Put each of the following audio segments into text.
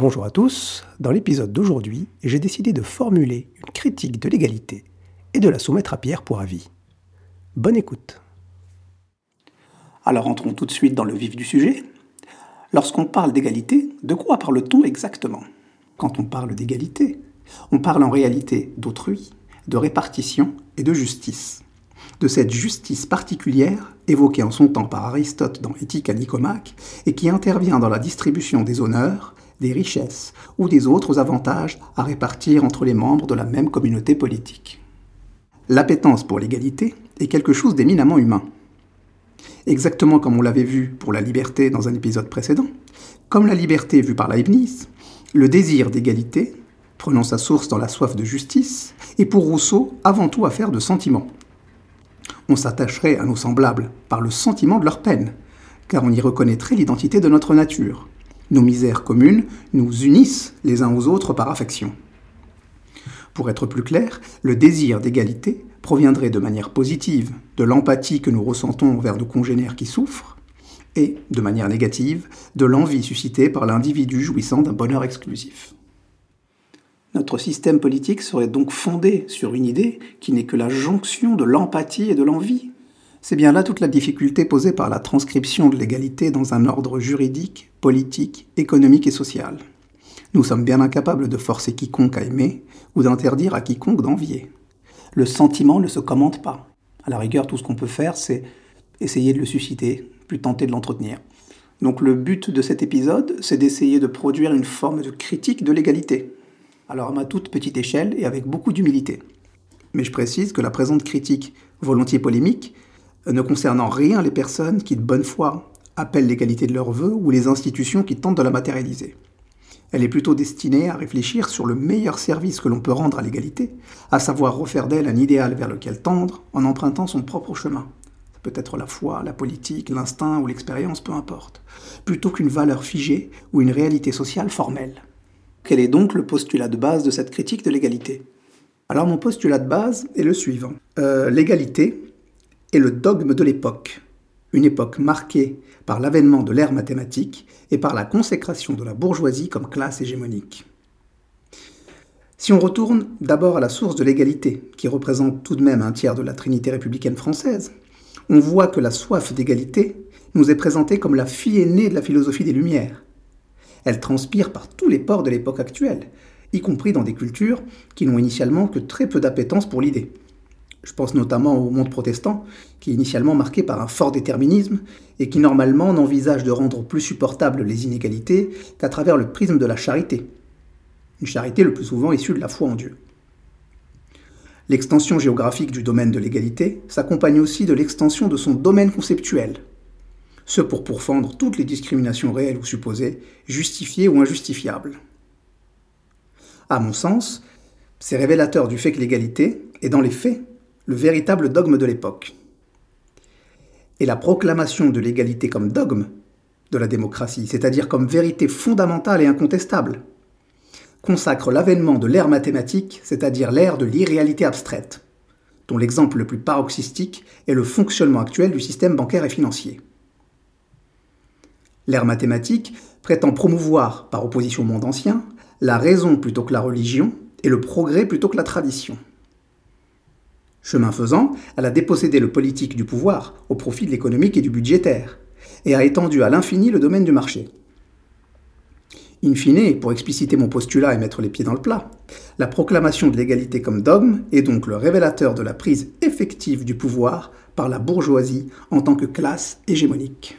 Bonjour à tous, dans l'épisode d'aujourd'hui, j'ai décidé de formuler une critique de l'égalité et de la soumettre à Pierre pour avis. Bonne écoute. Alors entrons tout de suite dans le vif du sujet. Lorsqu'on parle d'égalité, de quoi parle-t-on exactement? Quand on parle d'égalité, on parle en réalité d'autrui, de répartition et de justice. De cette justice particulière, évoquée en son temps par Aristote dans Éthique à Nicomaque, et qui intervient dans la distribution des honneurs, des richesses ou des autres avantages à répartir entre les membres de la même communauté politique. L'appétence pour l'égalité est quelque chose d'éminemment humain. Exactement comme on l'avait vu pour la liberté dans un épisode précédent, comme la liberté vue par Leibniz, le désir d'égalité, prenant sa source dans la soif de justice, est pour Rousseau avant tout affaire de sentiment. On s'attacherait à nos semblables par le sentiment de leur peine, car on y reconnaîtrait l'identité de notre nature, nos misères communes nous unissent les uns aux autres par affection. Pour être plus clair, le désir d'égalité proviendrait de manière positive de l'empathie que nous ressentons envers nos congénères qui souffrent, et, de manière négative, de l'envie suscitée par l'individu jouissant d'un bonheur exclusif. Notre système politique serait donc fondé sur une idée qui n'est que la jonction de l'empathie et de l'envie, c'est bien là toute la difficulté posée par la transcription de l'égalité dans un ordre juridique, politique, économique et social. Nous sommes bien incapables de forcer quiconque à aimer ou d'interdire à quiconque d'envier. Le sentiment ne se commente pas. À la rigueur, tout ce qu'on peut faire, c'est essayer de le susciter, plus tenter de l'entretenir. Donc le but de cet épisode, c'est d'essayer de produire une forme de critique de l'égalité. Alors à ma toute petite échelle et avec beaucoup d'humilité. Mais je précise que la présente critique, volontiers polémique, ne concernant rien les personnes qui, de bonne foi, appellent l'égalité de leurs vœux ou les institutions qui tentent de la matérialiser. Elle est plutôt destinée à réfléchir sur le meilleur service que l'on peut rendre à l'égalité, à savoir refaire d'elle un idéal vers lequel tendre en empruntant son propre chemin. Ça peut être la foi, la politique, l'instinct ou l'expérience, peu importe, plutôt qu'une valeur figée ou une réalité sociale formelle. Quel est donc le postulat de base de cette critique de l'égalité? Alors mon postulat de base est le suivant. Euh, l'égalité, est le dogme de l'époque, une époque marquée par l'avènement de l'ère mathématique et par la consécration de la bourgeoisie comme classe hégémonique. Si on retourne d'abord à la source de l'égalité, qui représente tout de même un tiers de la Trinité républicaine française, on voit que la soif d'égalité nous est présentée comme la fille aînée de la philosophie des Lumières. Elle transpire par tous les ports de l'époque actuelle, y compris dans des cultures qui n'ont initialement que très peu d'appétence pour l'idée. Je pense notamment au monde protestant, qui est initialement marqué par un fort déterminisme et qui normalement n'envisage de rendre plus supportables les inégalités qu'à travers le prisme de la charité. Une charité le plus souvent issue de la foi en Dieu. L'extension géographique du domaine de l'égalité s'accompagne aussi de l'extension de son domaine conceptuel, ce pour pourfendre toutes les discriminations réelles ou supposées, justifiées ou injustifiables. À mon sens, c'est révélateur du fait que l'égalité est dans les faits le véritable dogme de l'époque. Et la proclamation de l'égalité comme dogme de la démocratie, c'est-à-dire comme vérité fondamentale et incontestable, consacre l'avènement de l'ère mathématique, c'est-à-dire l'ère de l'irréalité abstraite, dont l'exemple le plus paroxystique est le fonctionnement actuel du système bancaire et financier. L'ère mathématique prétend promouvoir, par opposition au monde ancien, la raison plutôt que la religion et le progrès plutôt que la tradition. Chemin faisant, elle a dépossédé le politique du pouvoir au profit de l'économique et du budgétaire, et a étendu à l'infini le domaine du marché. In fine, pour expliciter mon postulat et mettre les pieds dans le plat, la proclamation de l'égalité comme dogme est donc le révélateur de la prise effective du pouvoir par la bourgeoisie en tant que classe hégémonique.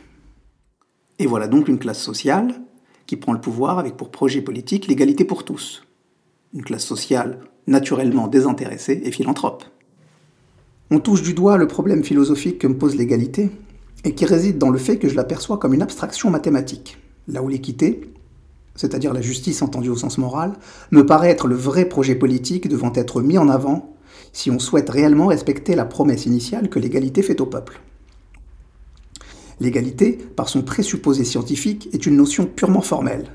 Et voilà donc une classe sociale qui prend le pouvoir avec pour projet politique l'égalité pour tous. Une classe sociale naturellement désintéressée et philanthrope. On touche du doigt le problème philosophique que me pose l'égalité, et qui réside dans le fait que je l'aperçois comme une abstraction mathématique, là où l'équité, c'est-à-dire la justice entendue au sens moral, me paraît être le vrai projet politique devant être mis en avant si on souhaite réellement respecter la promesse initiale que l'égalité fait au peuple. L'égalité, par son présupposé scientifique, est une notion purement formelle.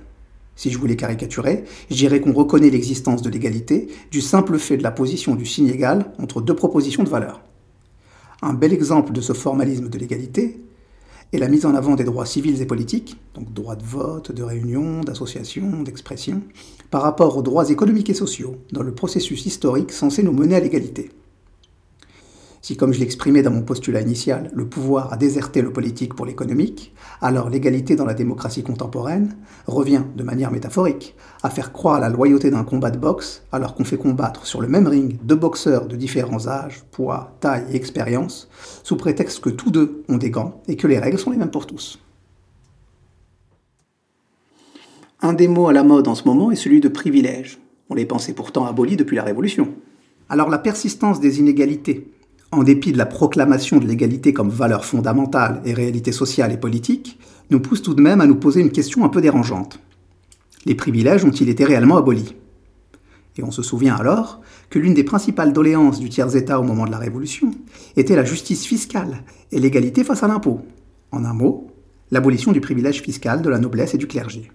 Si je voulais caricaturer, je dirais qu'on reconnaît l'existence de l'égalité du simple fait de la position du signe égal entre deux propositions de valeur. Un bel exemple de ce formalisme de l'égalité et la mise en avant des droits civils et politiques, donc droit de vote, de réunion, d'association, d'expression, par rapport aux droits économiques et sociaux dans le processus historique censé nous mener à l'égalité. Si, comme je l'exprimais dans mon postulat initial, le pouvoir a déserté le politique pour l'économique, alors l'égalité dans la démocratie contemporaine revient, de manière métaphorique, à faire croire la loyauté d'un combat de boxe alors qu'on fait combattre sur le même ring deux boxeurs de différents âges, poids, taille et expérience, sous prétexte que tous deux ont des gants et que les règles sont les mêmes pour tous. Un des mots à la mode en ce moment est celui de privilège. On les pensait pourtant abolis depuis la Révolution. Alors la persistance des inégalités, en dépit de la proclamation de l'égalité comme valeur fondamentale et réalité sociale et politique, nous pousse tout de même à nous poser une question un peu dérangeante. Les privilèges ont-ils été réellement abolis? Et on se souvient alors que l'une des principales doléances du tiers-État au moment de la Révolution était la justice fiscale et l'égalité face à l'impôt. En un mot, l'abolition du privilège fiscal de la noblesse et du clergé.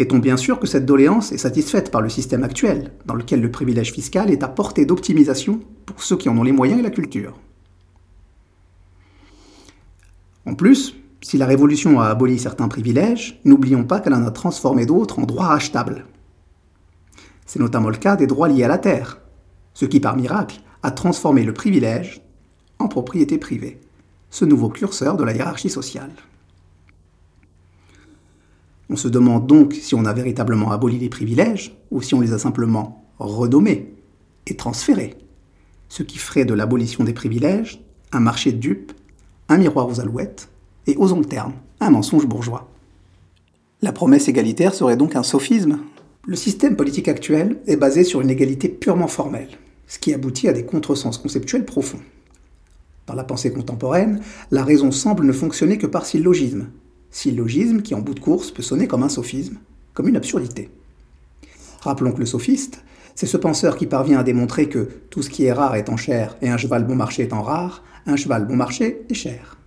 Est-on bien sûr que cette doléance est satisfaite par le système actuel, dans lequel le privilège fiscal est à portée d'optimisation pour ceux qui en ont les moyens et la culture En plus, si la Révolution a aboli certains privilèges, n'oublions pas qu'elle en a transformé d'autres en droits achetables. C'est notamment le cas des droits liés à la terre, ce qui par miracle a transformé le privilège en propriété privée, ce nouveau curseur de la hiérarchie sociale. On se demande donc si on a véritablement aboli les privilèges ou si on les a simplement renommés et transférés. Ce qui ferait de l'abolition des privilèges un marché de dupes, un miroir aux alouettes et, osons le terme, un mensonge bourgeois. La promesse égalitaire serait donc un sophisme. Le système politique actuel est basé sur une égalité purement formelle, ce qui aboutit à des contresens conceptuels profonds. Dans la pensée contemporaine, la raison semble ne fonctionner que par syllogisme, Syllogisme qui, en bout de course, peut sonner comme un sophisme, comme une absurdité. Rappelons que le sophiste, c'est ce penseur qui parvient à démontrer que tout ce qui est rare est en chair et un cheval bon marché étant rare, un cheval bon marché est cher.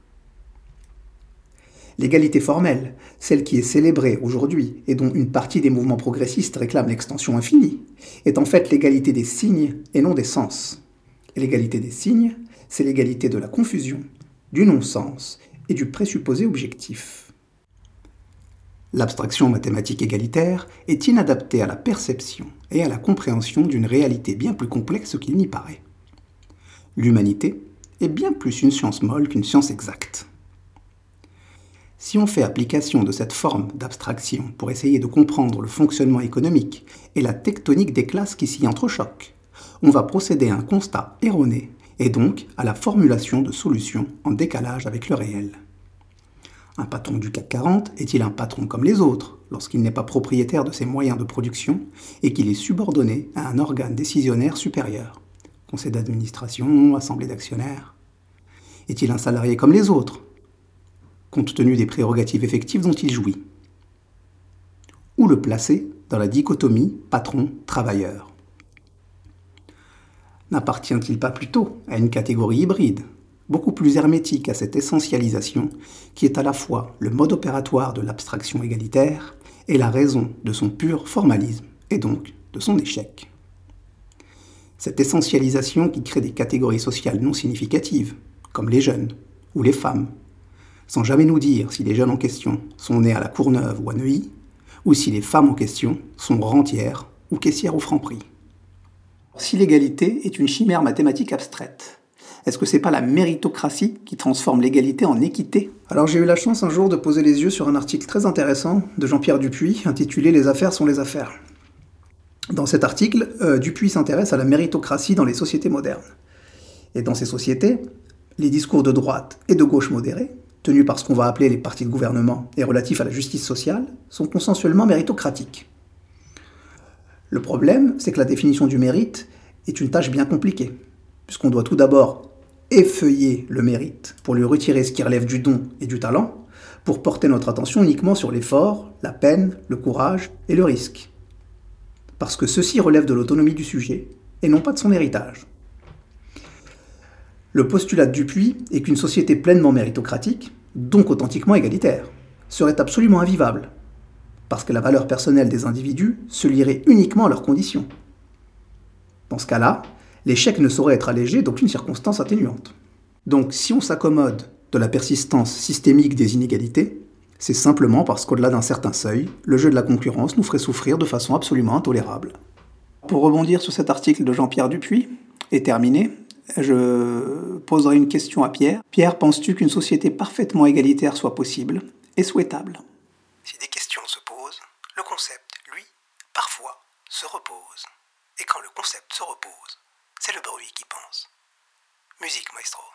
L'égalité formelle, celle qui est célébrée aujourd'hui et dont une partie des mouvements progressistes réclament l'extension infinie, est en fait l'égalité des signes et non des sens. L'égalité des signes, c'est l'égalité de la confusion, du non-sens et du présupposé objectif. L'abstraction mathématique égalitaire est inadaptée à la perception et à la compréhension d'une réalité bien plus complexe qu'il n'y paraît. L'humanité est bien plus une science molle qu'une science exacte. Si on fait application de cette forme d'abstraction pour essayer de comprendre le fonctionnement économique et la tectonique des classes qui s'y entrechoquent, on va procéder à un constat erroné et donc à la formulation de solutions en décalage avec le réel. Un patron du CAC 40 est-il un patron comme les autres lorsqu'il n'est pas propriétaire de ses moyens de production et qu'il est subordonné à un organe décisionnaire supérieur? Conseil d'administration, assemblée d'actionnaires. Est-il un salarié comme les autres? Compte tenu des prérogatives effectives dont il jouit. Où le placer dans la dichotomie patron-travailleur? N'appartient-il pas plutôt à une catégorie hybride? Beaucoup plus hermétique à cette essentialisation qui est à la fois le mode opératoire de l'abstraction égalitaire et la raison de son pur formalisme et donc de son échec. Cette essentialisation qui crée des catégories sociales non significatives, comme les jeunes ou les femmes, sans jamais nous dire si les jeunes en question sont nés à la Courneuve ou à Neuilly, ou si les femmes en question sont rentières ou caissières au Franprix. Si l'égalité est une chimère mathématique abstraite, est-ce que c'est pas la méritocratie qui transforme l'égalité en équité? Alors j'ai eu la chance un jour de poser les yeux sur un article très intéressant de Jean-Pierre Dupuis intitulé Les affaires sont les affaires. Dans cet article, euh, Dupuis s'intéresse à la méritocratie dans les sociétés modernes. Et dans ces sociétés, les discours de droite et de gauche modérés, tenus par ce qu'on va appeler les partis de gouvernement et relatifs à la justice sociale, sont consensuellement méritocratiques. Le problème, c'est que la définition du mérite est une tâche bien compliquée, puisqu'on doit tout d'abord effeuiller le mérite pour lui retirer ce qui relève du don et du talent, pour porter notre attention uniquement sur l'effort, la peine, le courage et le risque. Parce que ceci relève de l'autonomie du sujet et non pas de son héritage. Le postulat de Dupuis est qu'une société pleinement méritocratique, donc authentiquement égalitaire, serait absolument invivable, parce que la valeur personnelle des individus se lierait uniquement à leurs conditions. Dans ce cas-là, l'échec ne saurait être allégé d'aucune circonstance atténuante. Donc si on s'accommode de la persistance systémique des inégalités, c'est simplement parce qu'au-delà d'un certain seuil, le jeu de la concurrence nous ferait souffrir de façon absolument intolérable. Pour rebondir sur cet article de Jean-Pierre Dupuis, et terminé, je poserai une question à Pierre. Pierre, penses-tu qu'une société parfaitement égalitaire soit possible et souhaitable? Si des questions se posent, le concept, lui, parfois, se repose. Et quand le concept se repose, c'est le bruit qui pense. Musique, maestro.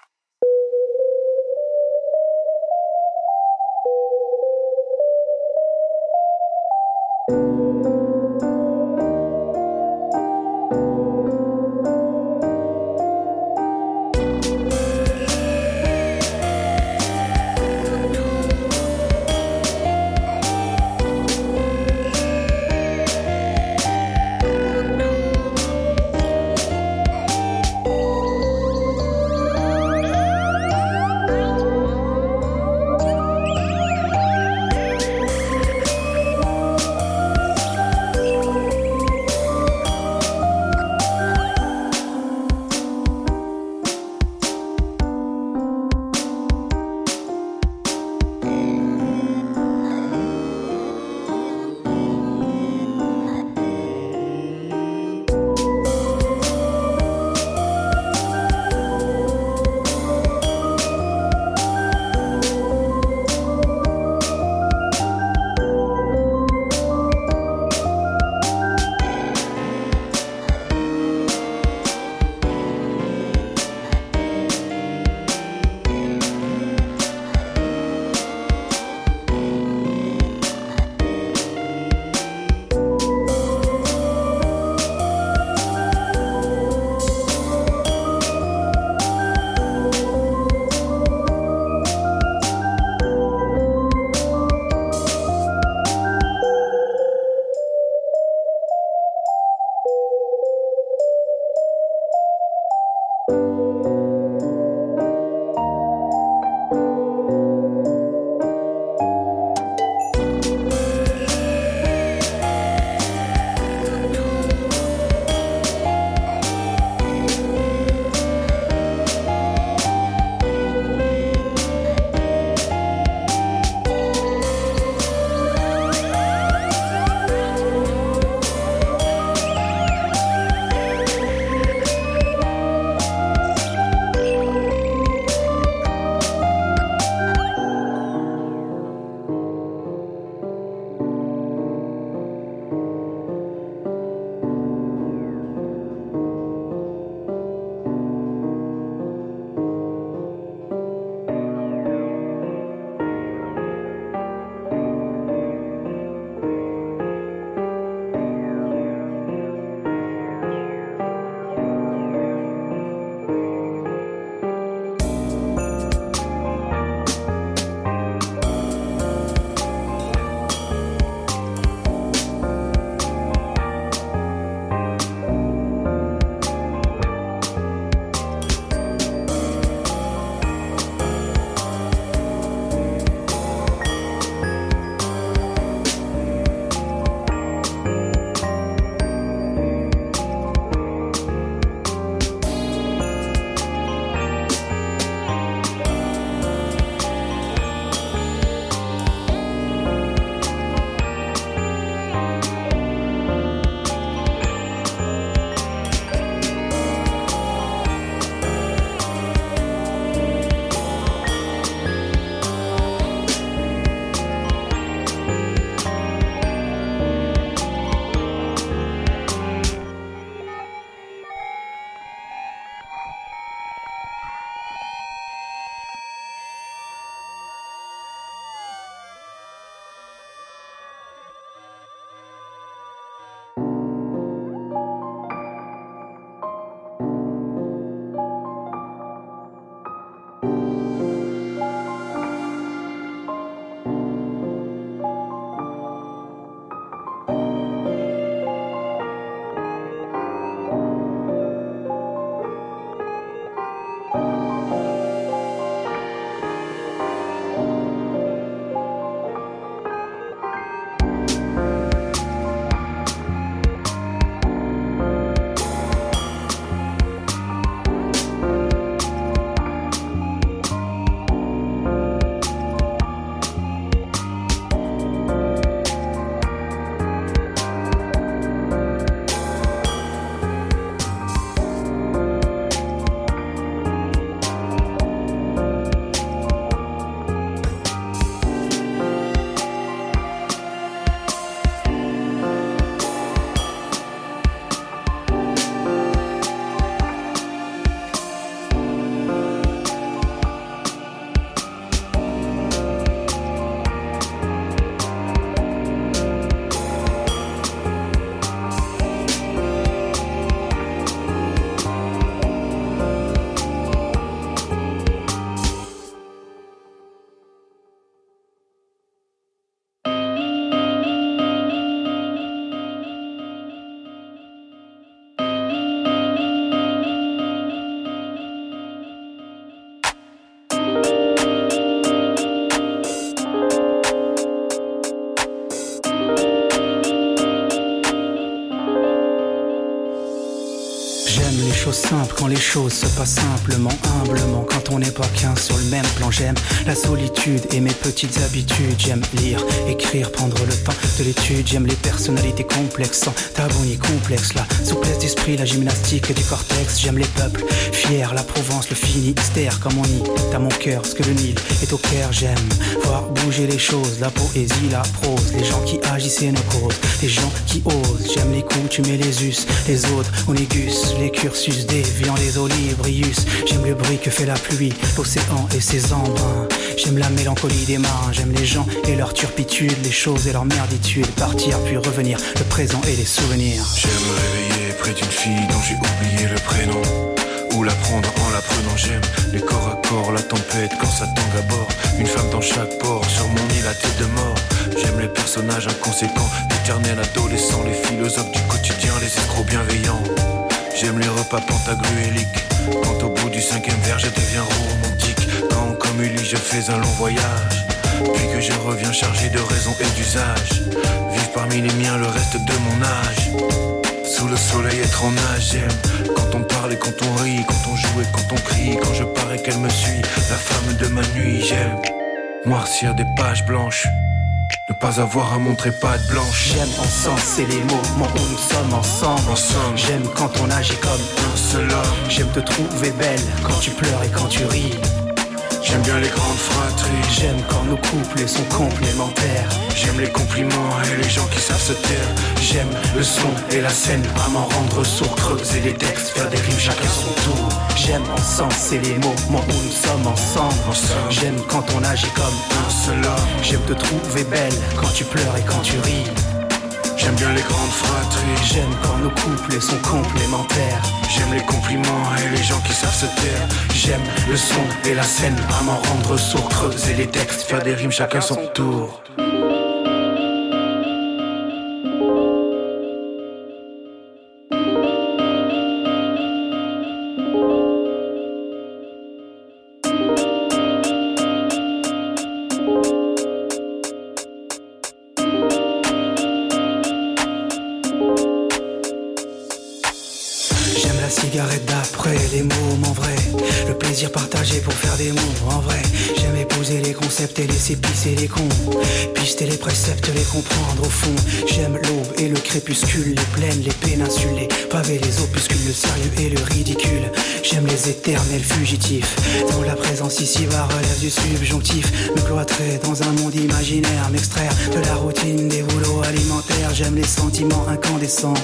Quand les choses se passent simplement, humblement. Quand on n'est pas qu'un sur le même plan, j'aime la solitude et mes petites habitudes. J'aime lire, écrire, prendre le temps de l'étude. J'aime les personnalités complexes, sans tabou ni complexe. La souplesse d'esprit, la gymnastique du cortex. J'aime les peuples fiers, la Provence, le Finistère, comme on y T'as mon cœur, ce que le Nil est au cœur. J'aime voir bouger les choses, la poésie, la prose. Les gens qui agissent et nos causes, les gens qui osent. J'aime les coups, tu mets les us, les autres, on les cursus les olibrius. J'aime le bruit que fait la pluie, l'océan et ses embruns. J'aime la mélancolie des marins, j'aime les gens et leur turpitude, les choses et leur merditude. Partir puis revenir, le présent et les souvenirs. J'aime me réveiller près d'une fille dont j'ai oublié le prénom. Ou la prendre en la prenant, j'aime les corps à corps, la tempête quand ça tangue à bord. Une femme dans chaque port, sur mon île la tête de mort. J'aime les personnages inconséquents, l'éternel adolescent, les philosophes du quotidien, les escrocs bienveillants. J'aime les repas pentagruéliques. Quand au bout du cinquième verre, je deviens romantique. Quand, comme Uli, je fais un long voyage. Puis que je reviens chargé de raison et d'usage. Vive parmi les miens le reste de mon âge. Sous le soleil être en nage, j'aime Quand on parle et quand on rit, quand on joue et quand on crie Quand je parais qu'elle me suit, la femme de ma nuit, j'aime Noircir des pages blanches ne pas avoir à montrer pas de blanche. J'aime encenser les mots, où nous sommes ensemble. Ensemble. J'aime quand on agit comme un seul homme. J'aime te trouver belle quand tu pleures et quand tu ris. J'aime bien les grandes fratries. J'aime quand nos couples sont complémentaires. J'aime les compliments et les gens qui savent se taire. J'aime le son et la scène, à m'en rendre sourd, creuser les textes, faire des rimes chacun son tour. J'aime encenser les mots, où nous sommes ensemble. ensemble. J'aime quand on agit comme un seul homme. J'aime te trouver belle quand tu pleures et quand tu ris. J'aime bien les grandes fratries. J'aime quand nos couples sont complémentaires. J'aime les compliments et les gens qui savent se taire. J'aime le son et la scène, à m'en rendre sourd, creuser les textes, faire des rimes chacun son tour. Les cons. Pister les préceptes, les comprendre au fond. J'aime l'aube et le crépuscule, les plaines, les péninsules, les pavés, les opuscules, le sérieux et le ridicule. J'aime les éternels fugitifs, dont la présence ici va relève du subjonctif. Me cloîtrer dans un monde imaginaire, m'extraire de la routine des boulots alimentaires. J'aime les sentiments incandescents.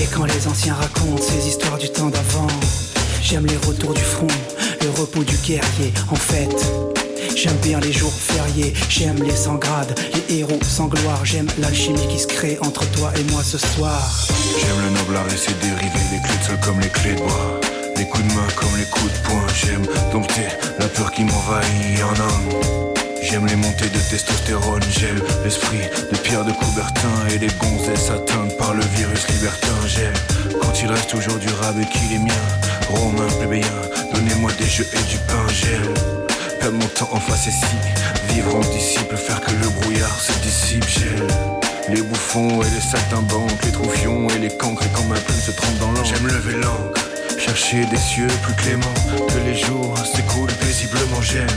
Et quand les anciens racontent ces histoires du temps d'avant, j'aime les retours du front, le repos du guerrier. En fait, J'aime bien les jours fériés, j'aime les sans grades, les héros sans gloire, j'aime l'alchimie qui se crée entre toi et moi ce soir. J'aime le noble et ses dérivés, les clés de sol comme les clés de bois, les coups de main comme les coups de poing. J'aime dompter la peur qui m'envahit en homme. J'aime les montées de testostérone, j'aime l'esprit de Pierre de Coubertin et les gonzesses atteintes par le virus libertin. J'aime quand il reste toujours du rab et qu'il est mien. Romain plébéien, donnez-moi des jeux et du pain. J'aime perdre mon temps en face et si vivre en disciple, faire que le brouillard se dissipe. J'aime les bouffons et les saltimbanques, les troufions et les cancres et quand ma plume se trompe dans l'encre. J'aime lever l'encre, chercher des cieux plus cléments, que les jours s'écoulent paisiblement. J'aime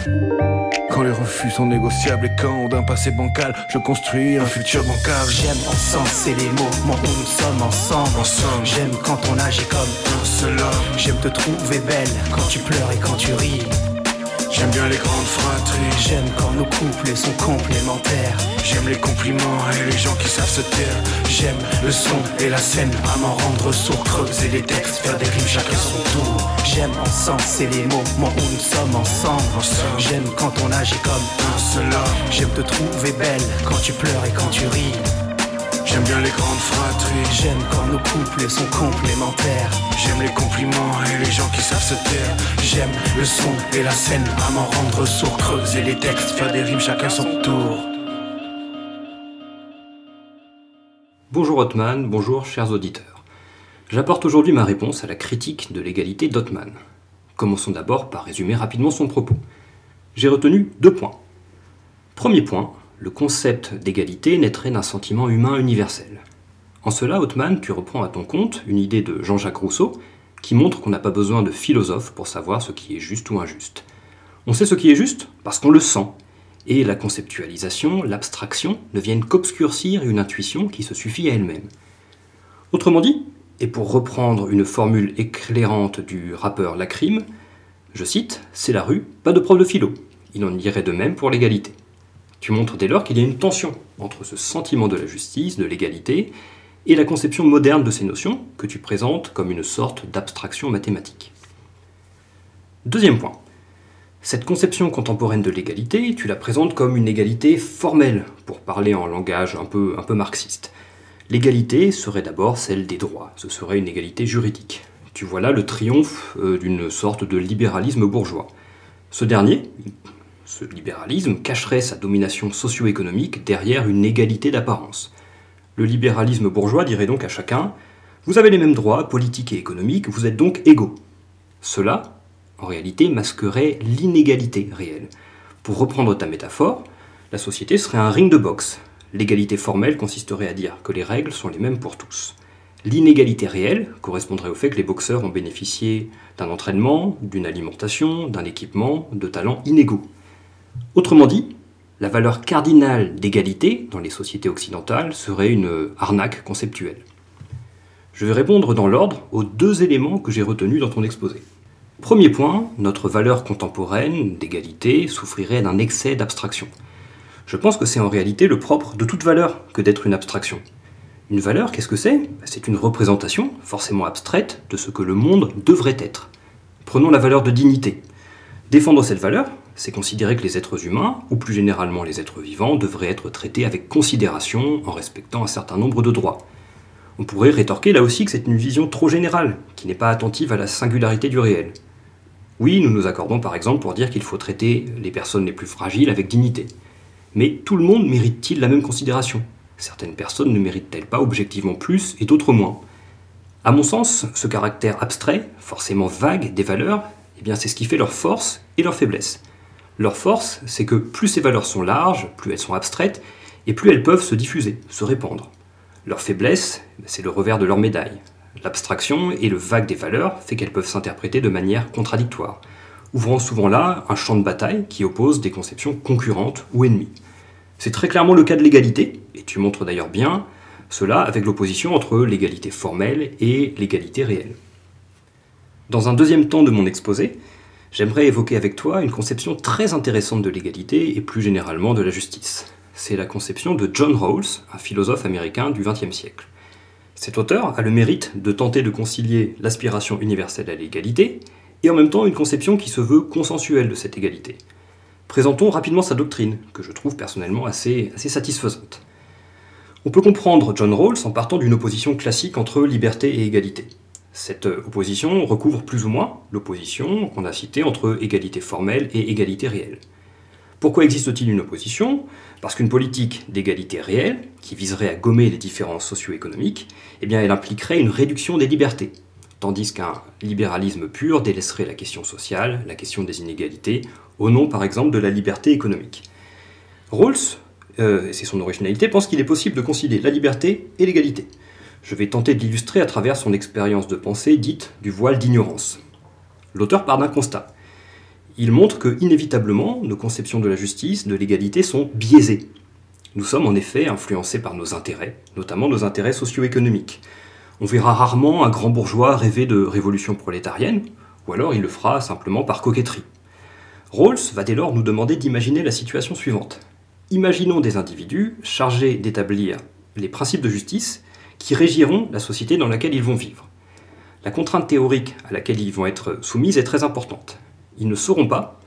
quand les refus sont négociables et quand d'un passé bancal je construis un futur bancable J'aime encenser les mots, où nous sommes ensemble Ensemble J'aime quand on agit comme un seul homme J'aime te trouver belle quand tu pleures et quand tu ris J'aime bien les grandes fratries. J'aime quand nos couples sont complémentaires. J'aime les compliments et les gens qui savent se taire. J'aime le son et la scène, à m'en rendre sourd, creuser les textes, faire des rimes chacun son tour. J'aime encenser les mots, où nous sommes ensemble. Ensemble. J'aime quand on agit comme un seul homme. J'aime te trouver belle quand tu pleures et quand tu ris J'aime bien les grandes fratries J'aime quand nos couples sont complémentaires J'aime les compliments et les gens qui savent se taire J'aime le son et la scène, à m'en rendre sourd, creuser les textes, faire des rimes chacun son tour Bonjour Hotman, bonjour chers auditeurs. J'apporte aujourd'hui ma réponse à la critique de l'égalité d'Hotman. Commençons d'abord par résumer rapidement son propos. J'ai retenu deux points. Premier point, le concept d'égalité naîtrait d'un sentiment humain universel. En cela, Hotman, tu reprends à ton compte une idée de Jean-Jacques Rousseau qui montre qu'on n'a pas besoin de philosophe pour savoir ce qui est juste ou injuste. On sait ce qui est juste parce qu'on le sent, et la conceptualisation, l'abstraction ne viennent qu'obscurcir une intuition qui se suffit à elle-même. Autrement dit, et pour reprendre une formule éclairante du rappeur Lacrim, je cite, C'est la rue, pas de prof de philo. Il en irait de même pour l'égalité. Tu montres dès lors qu'il y a une tension entre ce sentiment de la justice, de l'égalité, et la conception moderne de ces notions que tu présentes comme une sorte d'abstraction mathématique. Deuxième point. Cette conception contemporaine de l'égalité, tu la présentes comme une égalité formelle, pour parler en langage un peu, un peu marxiste. L'égalité serait d'abord celle des droits, ce serait une égalité juridique. Tu vois là le triomphe euh, d'une sorte de libéralisme bourgeois. Ce dernier, ce libéralisme, cacherait sa domination socio-économique derrière une égalité d'apparence. Le libéralisme bourgeois dirait donc à chacun Vous avez les mêmes droits politiques et économiques, vous êtes donc égaux. Cela, en réalité, masquerait l'inégalité réelle. Pour reprendre ta métaphore, la société serait un ring de boxe. L'égalité formelle consisterait à dire que les règles sont les mêmes pour tous. L'inégalité réelle correspondrait au fait que les boxeurs ont bénéficié d'un entraînement, d'une alimentation, d'un équipement, de talents inégaux. Autrement dit, la valeur cardinale d'égalité dans les sociétés occidentales serait une arnaque conceptuelle. Je vais répondre dans l'ordre aux deux éléments que j'ai retenus dans ton exposé. Premier point, notre valeur contemporaine d'égalité souffrirait d'un excès d'abstraction. Je pense que c'est en réalité le propre de toute valeur que d'être une abstraction. Une valeur, qu'est-ce que c'est? C'est une représentation, forcément abstraite, de ce que le monde devrait être. Prenons la valeur de dignité. Défendre cette valeur, c'est considérer que les êtres humains, ou plus généralement les êtres vivants, devraient être traités avec considération en respectant un certain nombre de droits. On pourrait rétorquer là aussi que c'est une vision trop générale, qui n'est pas attentive à la singularité du réel. Oui, nous nous accordons par exemple pour dire qu'il faut traiter les personnes les plus fragiles avec dignité. Mais tout le monde mérite-t-il la même considération? Certaines personnes ne méritent-elles pas objectivement plus et d'autres moins? À mon sens, ce caractère abstrait, forcément vague des valeurs, eh bien c'est ce qui fait leur force et leur faiblesse. Leur force, c'est que plus ces valeurs sont larges, plus elles sont abstraites, et plus elles peuvent se diffuser, se répandre. Leur faiblesse, c'est le revers de leur médaille. L'abstraction et le vague des valeurs fait qu'elles peuvent s'interpréter de manière contradictoire, ouvrant souvent là un champ de bataille qui oppose des conceptions concurrentes ou ennemies. C'est très clairement le cas de l'égalité, et tu montres d'ailleurs bien cela avec l'opposition entre l'égalité formelle et l'égalité réelle. Dans un deuxième temps de mon exposé, j'aimerais évoquer avec toi une conception très intéressante de l'égalité et plus généralement de la justice. C'est la conception de John Rawls, un philosophe américain du XXe siècle. Cet auteur a le mérite de tenter de concilier l'aspiration universelle à l'égalité et en même temps une conception qui se veut consensuelle de cette égalité. Présentons rapidement sa doctrine, que je trouve personnellement assez, satisfaisante. On peut comprendre John Rawls en partant d'une opposition classique entre liberté et égalité. Cette opposition recouvre plus ou moins l'opposition qu'on a citée entre égalité formelle et égalité réelle. Pourquoi existe-t-il une opposition? Parce qu'une politique d'égalité réelle, qui viserait à gommer les différences socio-économiques, eh elle impliquerait une réduction des libertés, tandis qu'un libéralisme pur délaisserait la question sociale, la question des inégalités, au nom par exemple de la liberté économique. Rawls, euh, c'est son originalité, pense qu'il est possible de concilier la liberté et l'égalité. Je vais tenter de l'illustrer à travers son expérience de pensée dite du voile d'ignorance. L'auteur part d'un constat. Il montre que, inévitablement, nos conceptions de la justice, de l'égalité sont biaisées. Nous sommes en effet influencés par nos intérêts, notamment nos intérêts socio-économiques. On verra rarement un grand bourgeois rêver de révolution prolétarienne, ou alors il le fera simplement par coquetterie. Rawls va dès lors nous demander d'imaginer la situation suivante. Imaginons des individus chargés d'établir les principes de justice qui régiront la société dans laquelle ils vont vivre. La contrainte théorique à laquelle ils vont être soumis est très importante. Ils ne sauront pas,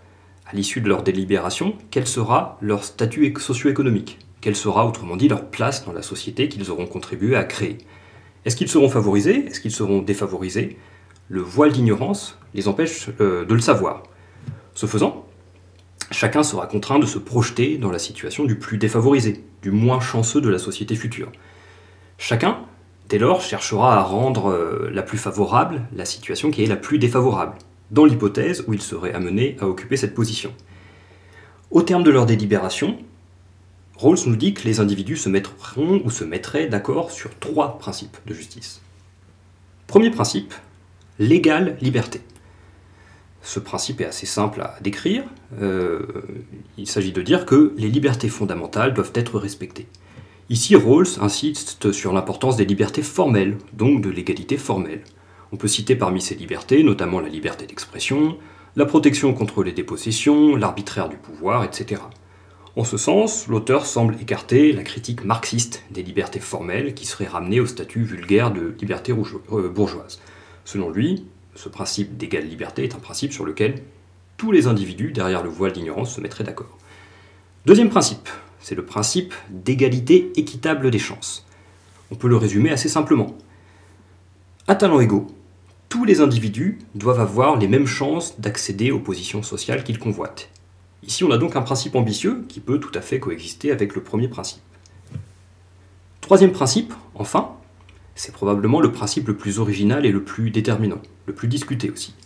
à l'issue de leur délibération, quel sera leur statut socio-économique, quelle sera autrement dit leur place dans la société qu'ils auront contribué à créer. Est-ce qu'ils seront favorisés? Est-ce qu'ils seront défavorisés? Le voile d'ignorance les empêche euh, de le savoir. Ce faisant, chacun sera contraint de se projeter dans la situation du plus défavorisé, du moins chanceux de la société future. Chacun, dès lors, cherchera à rendre euh, la plus favorable la situation qui est la plus défavorable, dans l'hypothèse où il serait amené à occuper cette position. Au terme de leur délibération, Rawls nous dit que les individus se mettront ou se mettraient d'accord sur trois principes de justice. Premier principe, l'égale liberté. Ce principe est assez simple à décrire. Euh, il s'agit de dire que les libertés fondamentales doivent être respectées. Ici, Rawls insiste sur l'importance des libertés formelles, donc de l'égalité formelle. On peut citer parmi ces libertés notamment la liberté d'expression, la protection contre les dépossessions, l'arbitraire du pouvoir, etc. En ce sens, l'auteur semble écarter la critique marxiste des libertés formelles qui serait ramenée au statut vulgaire de liberté euh, bourgeoise. Selon lui, ce principe d'égale liberté est un principe sur lequel tous les individus derrière le voile d'ignorance se mettraient d'accord. Deuxième principe, c'est le principe d'égalité équitable des chances. On peut le résumer assez simplement. À talents égaux, tous les individus doivent avoir les mêmes chances d'accéder aux positions sociales qu'ils convoitent. Ici, on a donc un principe ambitieux qui peut tout à fait coexister avec le premier principe. Troisième principe, enfin, c'est probablement le principe le plus original et le plus déterminant, le plus discuté aussi.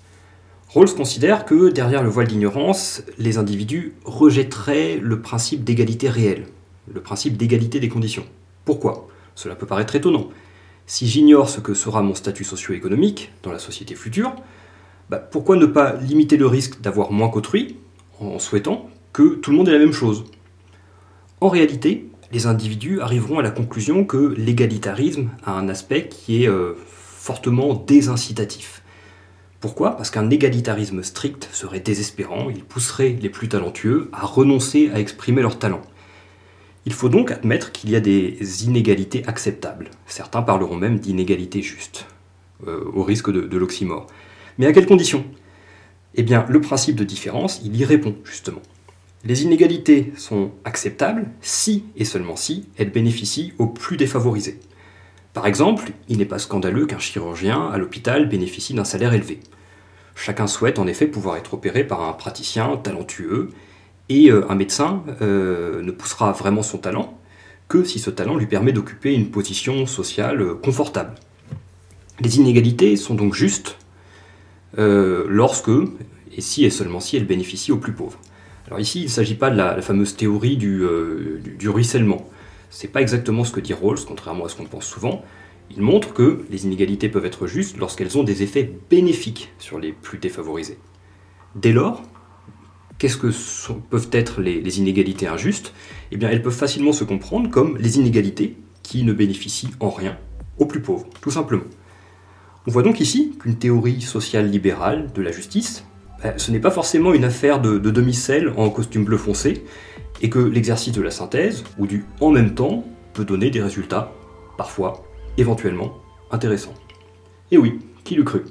Rawls considère que derrière le voile d'ignorance, les individus rejetteraient le principe d'égalité réelle, le principe d'égalité des conditions. Pourquoi? Cela peut paraître étonnant. Si j'ignore ce que sera mon statut socio-économique dans la société future, bah, pourquoi ne pas limiter le risque d'avoir moins qu'autrui en souhaitant que tout le monde ait la même chose? En réalité, les individus arriveront à la conclusion que l'égalitarisme a un aspect qui est euh, fortement désincitatif. Pourquoi? Parce qu'un égalitarisme strict serait désespérant, il pousserait les plus talentueux à renoncer à exprimer leur talent. Il faut donc admettre qu'il y a des inégalités acceptables. Certains parleront même d'inégalités justes, euh, au risque de, de l'oxymore. Mais à quelles conditions? Eh bien, le principe de différence, il y répond, justement. Les inégalités sont acceptables si et seulement si elles bénéficient aux plus défavorisés. Par exemple, il n'est pas scandaleux qu'un chirurgien à l'hôpital bénéficie d'un salaire élevé. Chacun souhaite en effet pouvoir être opéré par un praticien talentueux, et euh, un médecin euh, ne poussera vraiment son talent que si ce talent lui permet d'occuper une position sociale euh, confortable. Les inégalités sont donc justes lorsque, et si et seulement si, elles bénéficient aux plus pauvres. Alors ici, il ne s'agit pas de la, fameuse théorie du, du, ruissellement. C'est pas exactement ce que dit Rawls, contrairement à ce qu'on pense souvent. Il montre que les inégalités peuvent être justes lorsqu'elles ont des effets bénéfiques sur les plus défavorisés. Dès lors, qu'est-ce que peuvent être les, inégalités injustes? Eh bien, elles peuvent facilement se comprendre comme les inégalités qui ne bénéficient en rien aux plus pauvres, tout simplement. On voit donc ici qu'une théorie sociale libérale de la justice euh, ce n'est pas forcément une affaire de, demi-sel en costume bleu foncé, et que l'exercice de la synthèse, ou du en même temps, peut donner des résultats, parfois, éventuellement, intéressants. Et oui, qui l'eût cru?